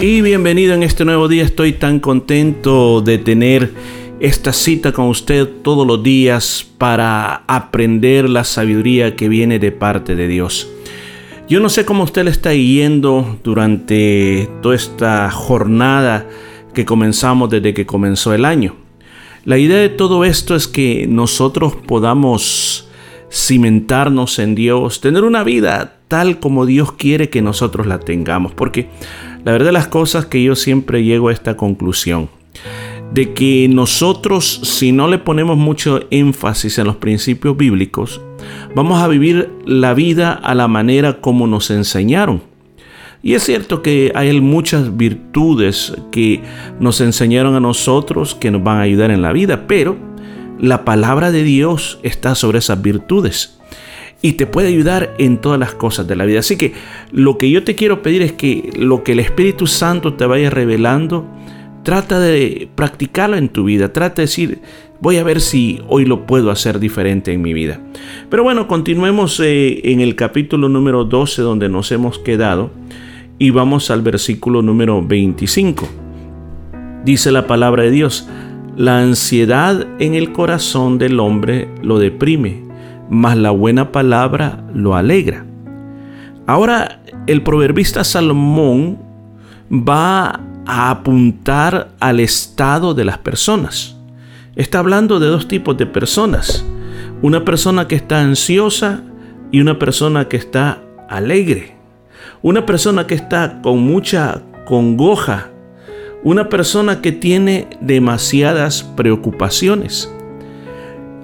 Y bienvenido en este nuevo día. Estoy tan contento de tener esta cita con usted todos los días para aprender la sabiduría que viene de parte de Dios. Yo no sé cómo usted le está yendo durante toda esta jornada que comenzamos desde que comenzó el año. La idea de todo esto es que nosotros podamos cimentarnos en Dios, tener una vida tal como Dios quiere que nosotros la tengamos, porque la verdad de las cosas que yo siempre llego a esta conclusión de que nosotros si no le ponemos mucho énfasis en los principios bíblicos, vamos a vivir la vida a la manera como nos enseñaron. Y es cierto que hay muchas virtudes que nos enseñaron a nosotros que nos van a ayudar en la vida, pero la palabra de Dios está sobre esas virtudes y te puede ayudar en todas las cosas de la vida. Así que lo que yo te quiero pedir es que lo que el Espíritu Santo te vaya revelando, trata de practicarlo en tu vida. Trata de decir, voy a ver si hoy lo puedo hacer diferente en mi vida. Pero bueno, continuemos eh, en el capítulo número 12 donde nos hemos quedado y vamos al versículo número 25. Dice la palabra de Dios, la ansiedad en el corazón del hombre lo deprime mas la buena palabra lo alegra. Ahora el proverbista Salomón va a apuntar al estado de las personas. Está hablando de dos tipos de personas. Una persona que está ansiosa y una persona que está alegre. Una persona que está con mucha congoja. Una persona que tiene demasiadas preocupaciones.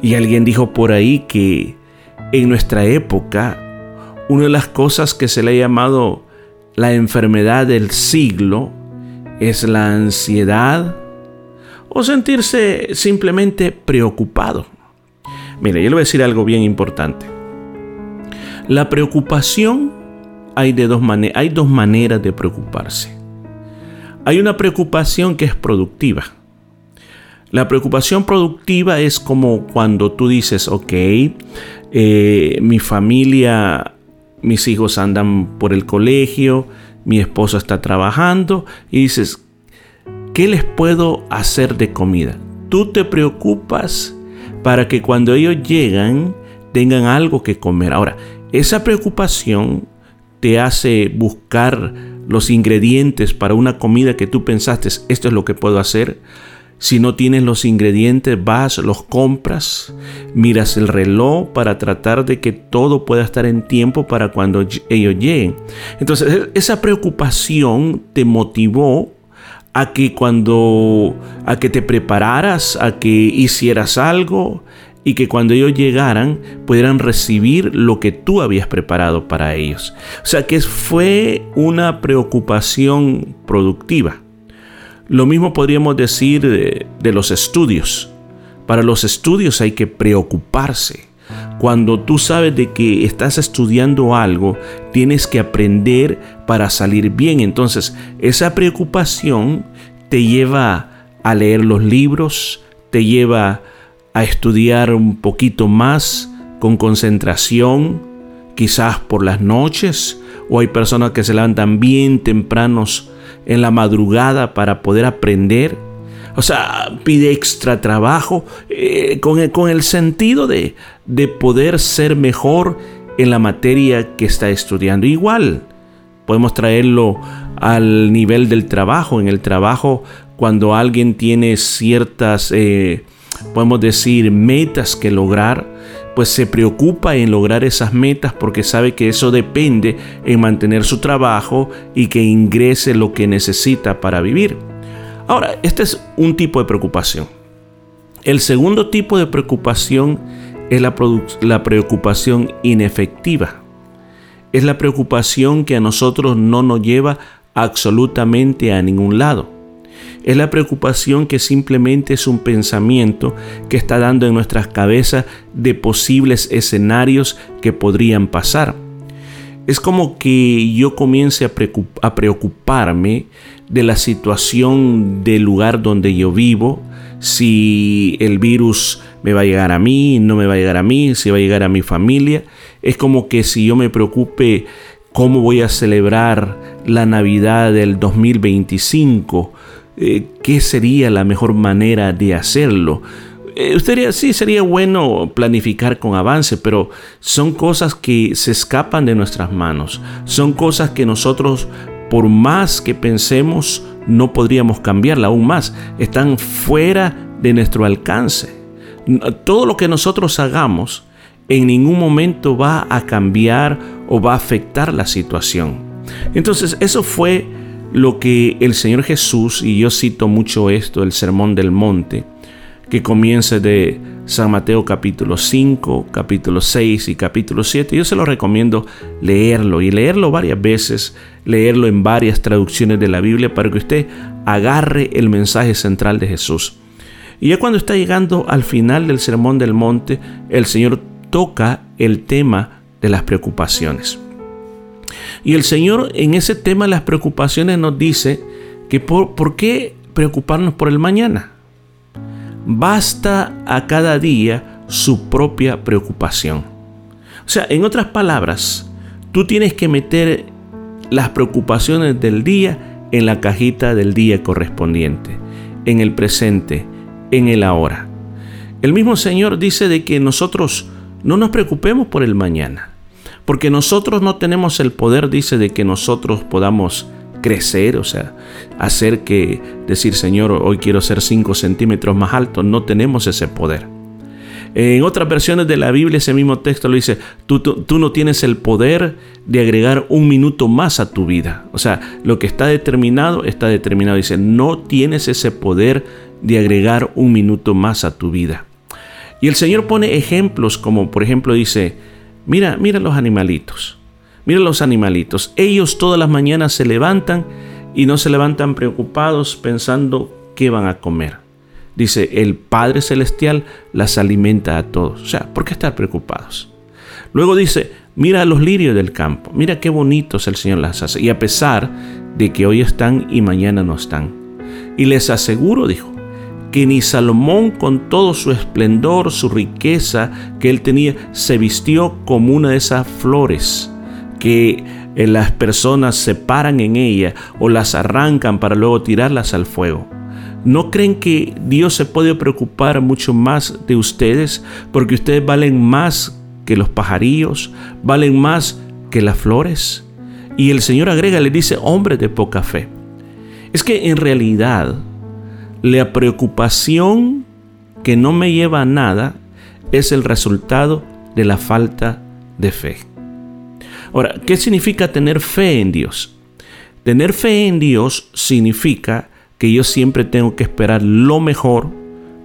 Y alguien dijo por ahí que en nuestra época, una de las cosas que se le ha llamado la enfermedad del siglo es la ansiedad o sentirse simplemente preocupado. Mire, yo le voy a decir algo bien importante. La preocupación hay, de dos hay dos maneras de preocuparse. Hay una preocupación que es productiva la preocupación productiva es como cuando tú dices, ok, eh, mi familia, mis hijos andan por el colegio, mi esposo está trabajando y dices, ¿qué les puedo hacer de comida? Tú te preocupas para que cuando ellos llegan tengan algo que comer. Ahora, esa preocupación te hace buscar los ingredientes para una comida que tú pensaste, esto es lo que puedo hacer si no tienes los ingredientes, vas, los compras, miras el reloj para tratar de que todo pueda estar en tiempo para cuando ellos lleguen. Entonces, e-, esa preocupación te motivó a que cuando a que te prepararas, a que hicieras algo y que cuando ellos llegaran pudieran recibir lo que tú habías preparado para ellos. O sea que fue una preocupación productiva. Lo mismo podríamos decir de, los estudios. Para los estudios hay que preocuparse. Cuando tú sabes de que estás estudiando algo, tienes que aprender para salir bien. Entonces, esa preocupación te lleva a leer los libros, te lleva a estudiar un poquito más con concentración, quizás por las noches, o hay personas que se levantan bien tempranos en la madrugada para poder aprender. O sea, pide extra trabajo eh, con, el, sentido de, de poder ser mejor en la materia que está estudiando. Igual, podemos traerlo al nivel del trabajo. En el trabajo, cuando alguien tiene ciertas, eh, podemos decir, metas que lograr, pues se preocupa en lograr esas metas porque sabe que eso depende en mantener su trabajo y que ingrese lo que necesita para vivir. Ahora, este es un tipo de preocupación. El segundo tipo de preocupación es la, preocupación inefectiva. Es la preocupación que a nosotros no nos lleva absolutamente a ningún lado. Es la preocupación que simplemente es un pensamiento que está dando en nuestras cabezas de posibles escenarios que podrían pasar. Es como que yo comience a, preocuparme de la situación del lugar donde yo vivo, si el virus me va a llegar a mí, no me va a llegar a mí, si va a llegar a mi familia. Es como que si yo me preocupe cómo voy a celebrar la Navidad del 2025, eh, qué sería la mejor manera de hacerlo. Eh, usted sí, sería bueno planificar con avance, pero son cosas que se escapan de nuestras manos. Son cosas que nosotros, por más que pensemos, no podríamos cambiarla aún más. Están fuera de nuestro alcance. Todo lo que nosotros hagamos en ningún momento va a cambiar o va a afectar la situación. Entonces, eso fue lo que el Señor Jesús, y yo cito mucho esto, el Sermón del Monte, que comienza de San Mateo capítulo 5, capítulo 6 y capítulo 7. Yo se lo recomiendo leerlo y leerlo varias veces, leerlo en varias traducciones de la Biblia para que usted agarre el mensaje central de Jesús. Y ya cuando está llegando al final del Sermón del Monte, el Señor toca el tema de las preocupaciones. Y el Señor en ese tema de las preocupaciones nos dice que por, por qué preocuparnos por el mañana. Basta a cada día su propia preocupación. O sea, en otras palabras, tú tienes que meter las preocupaciones del día en la cajita del día correspondiente, en el presente, en el ahora. El mismo Señor dice de que nosotros no nos preocupemos por el mañana. Porque nosotros no tenemos el poder, dice, de que nosotros podamos crecer, o sea, hacer que decir, Señor, hoy quiero ser 5 centímetros más alto, no tenemos ese poder. En otras versiones de la Biblia ese mismo texto lo dice, tú, tú, no tienes el poder de agregar un minuto más a tu vida. O sea, lo que está determinado, está determinado. Dice, no tienes ese poder de agregar un minuto más a tu vida. Y el Señor pone ejemplos como, por ejemplo, dice, Mira, mira los animalitos. Mira los animalitos. Ellos todas las mañanas se levantan y no se levantan preocupados pensando qué van a comer. Dice, el Padre Celestial las alimenta a todos. O sea, ¿por qué estar preocupados? Luego dice, mira los lirios del campo. Mira qué bonitos el Señor las hace. Y a pesar de que hoy están y mañana no están. Y les aseguro, dijo, que ni Salomón con todo su esplendor, su riqueza que él tenía, se vistió como una de esas flores que eh, las personas se paran en ella o las arrancan para luego tirarlas al fuego. ¿No creen que Dios se puede preocupar mucho más de ustedes porque ustedes valen más que los pajarillos, valen más que las flores? Y el Señor agrega, le dice, hombre de poca fe. Es que en realidad la preocupación que no me lleva a nada es el resultado de la falta de fe. Ahora, ¿qué significa tener fe en Dios? Tener fe en Dios significa que yo siempre tengo que esperar lo mejor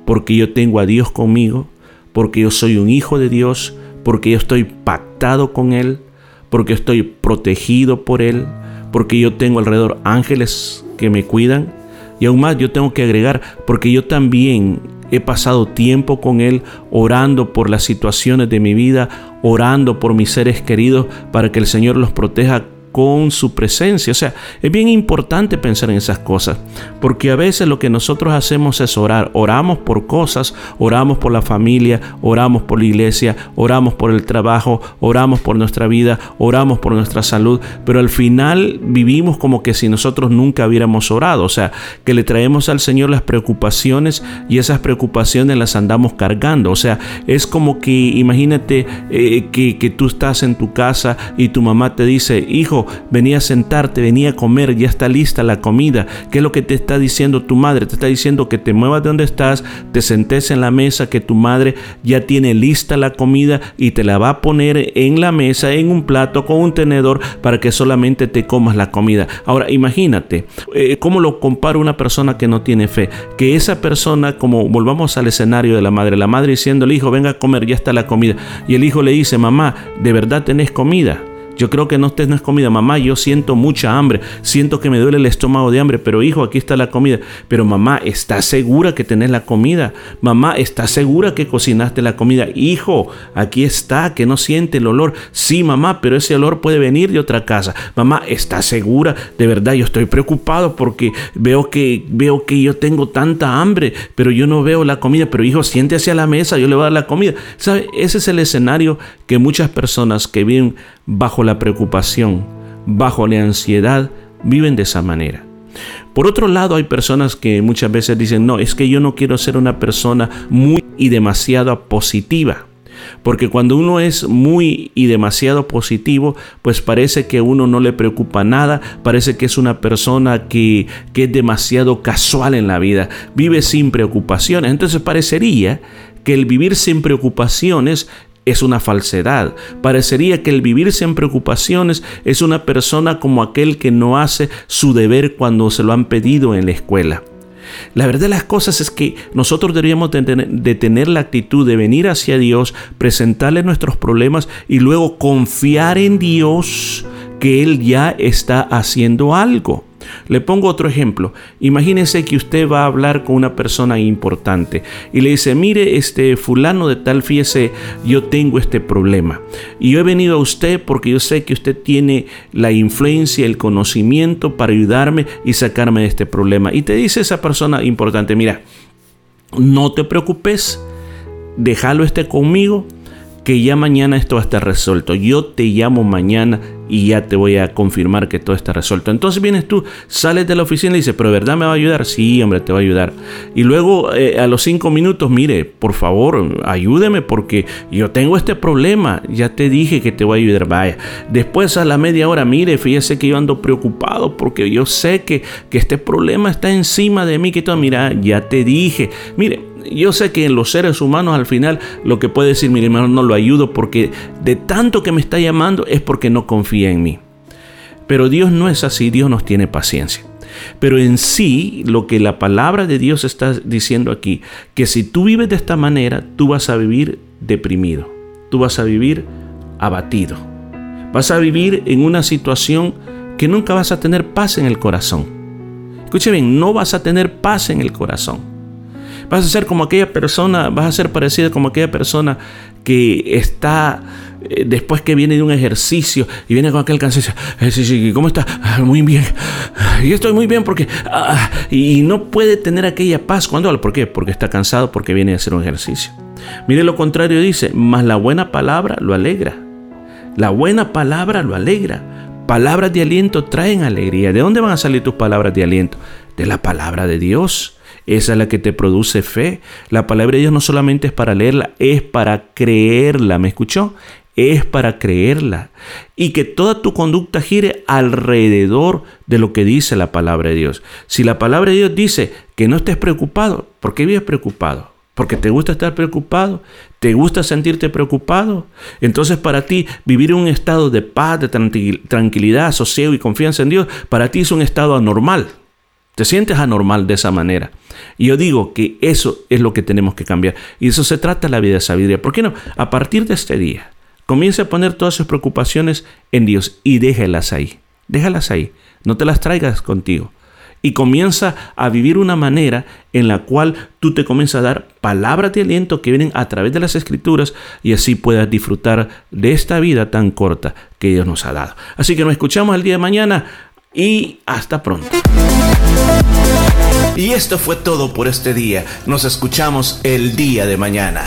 porque yo tengo a Dios conmigo, porque yo soy un hijo de Dios, porque yo estoy pactado con Él, porque estoy protegido por Él, porque yo tengo alrededor ángeles que me cuidan y aún más yo tengo que agregar, porque yo también he pasado tiempo con Él orando por las situaciones de mi vida, orando por mis seres queridos para que el Señor los proteja con su presencia. O sea, es bien importante pensar en esas cosas, porque a veces lo que nosotros hacemos es orar. Oramos por cosas, oramos por la familia, oramos por la iglesia, oramos por el trabajo, oramos por nuestra vida, oramos por nuestra salud, pero al final vivimos como que si nosotros nunca hubiéramos orado. O sea, que le traemos al Señor las preocupaciones y esas preocupaciones las andamos cargando. O sea, es como que imagínate eh, que, que tú estás en tu casa y tu mamá te dice, hijo, venía a sentarte, venía a comer, ya está lista la comida. ¿Qué es lo que te está diciendo tu madre? Te está diciendo que te muevas de donde estás, te sentes en la mesa, que tu madre ya tiene lista la comida y te la va a poner en la mesa, en un plato, con un tenedor, para que solamente te comas la comida. Ahora, imagínate, eh, ¿cómo lo compara una persona que no tiene fe? Que esa persona, como volvamos al escenario de la madre, la madre diciendo al hijo, venga a comer, ya está la comida. Y el hijo le dice, mamá, ¿de verdad tenés comida? Yo creo que no, no es comida. Mamá, yo siento mucha hambre, siento que me duele el estómago de hambre, pero hijo, aquí está la comida. Pero mamá, ¿estás segura que tenés la comida? Mamá, ¿estás segura que cocinaste la comida? Hijo, aquí está, que no siente el olor. Sí, mamá, pero ese olor puede venir de otra casa. Mamá, ¿estás segura? De verdad, yo estoy preocupado porque veo que, veo que yo tengo tanta hambre, pero yo no veo la comida. Pero hijo, siéntese a la mesa, yo le voy a dar la comida. Ese es el escenario que muchas personas que viven bajo la preocupación, bajo la ansiedad, viven de esa manera. Por otro lado, hay personas que muchas veces dicen, no, es que yo no quiero ser una persona muy y demasiado positiva. Porque cuando uno es muy y demasiado positivo, pues parece que uno no le preocupa nada, parece que es una persona que, que es demasiado casual en la vida, vive sin preocupaciones. Entonces parecería que el vivir sin preocupaciones es una falsedad. Parecería que el vivir sin preocupaciones es una persona como aquel que no hace su deber cuando se lo han pedido en la escuela. La verdad de las cosas es que nosotros deberíamos de tener, la actitud de venir hacia Dios, presentarle nuestros problemas y luego confiar en Dios que Él ya está haciendo algo. Le pongo otro ejemplo. Imagínese que usted va a hablar con una persona importante y le dice, mire, este fulano de tal, fíjese, yo tengo este problema. Y yo he venido a usted porque yo sé que usted tiene la influencia, el conocimiento para ayudarme y sacarme de este problema. Y te dice esa persona importante, mira, no te preocupes, déjalo este conmigo que ya mañana esto va a estar resuelto. Yo te llamo mañana y ya te voy a confirmar que todo está resuelto. Entonces vienes tú, sales de la oficina y dices, pero ¿verdad me va a ayudar? Sí, hombre, te va a ayudar. Y luego eh, a los cinco minutos, mire, por favor, ayúdeme porque yo tengo este problema. Ya te dije que te voy a ayudar. Vaya. Después a la media hora, mire, fíjese que yo ando preocupado porque yo sé que, que este problema está encima de mí. Que todo, mira, ya te dije. Mire, yo sé que en los seres humanos al final lo que puede decir mi hermano no lo ayudo porque de tanto que me está llamando es porque no confía en mí. Pero Dios no es así, Dios nos tiene paciencia. Pero en sí, lo que la palabra de Dios está diciendo aquí, que si tú vives de esta manera, tú vas a vivir deprimido, tú vas a vivir abatido, vas a vivir en una situación que nunca vas a tener paz en el corazón. Escuche bien, no vas a tener paz en el corazón. Vas a ser como aquella persona, vas a ser parecida como aquella persona que está eh, después que viene de un ejercicio y viene con aquel cansancio. Eh, ¿Cómo está? Ah, muy bien. Yo estoy muy bien porque... Ah, y no puede tener aquella paz cuando. ¿Por qué? Porque está cansado porque viene a hacer un ejercicio. Mire lo contrario dice, más la buena palabra lo alegra. La buena palabra lo alegra. Palabras de aliento traen alegría. ¿De dónde van a salir tus palabras de aliento? De la palabra de Dios. Esa es la que te produce fe. La palabra de Dios no solamente es para leerla, es para creerla. ¿Me escuchó? Es para creerla. Y que toda tu conducta gire alrededor de lo que dice la palabra de Dios. Si la palabra de Dios dice que no estés preocupado, ¿por qué vives preocupado? porque te gusta estar preocupado, te gusta sentirte preocupado. Entonces para ti vivir un estado de paz, de tranquilidad, sosiego y confianza en Dios, para ti es un estado anormal. Te sientes anormal de esa manera. Y yo digo que eso es lo que tenemos que cambiar. Y eso se trata la vida de sabiduría. ¿Por qué no? A partir de este día, comienza a poner todas sus preocupaciones en Dios y déjalas ahí. Déjalas ahí. No te las traigas contigo. Y comienza a vivir una manera en la cual tú te comienzas a dar palabras de aliento que vienen a través de las escrituras y así puedas disfrutar de esta vida tan corta que Dios nos ha dado. Así que nos escuchamos el día de mañana y hasta pronto. Y esto fue todo por este día. Nos escuchamos el día de mañana.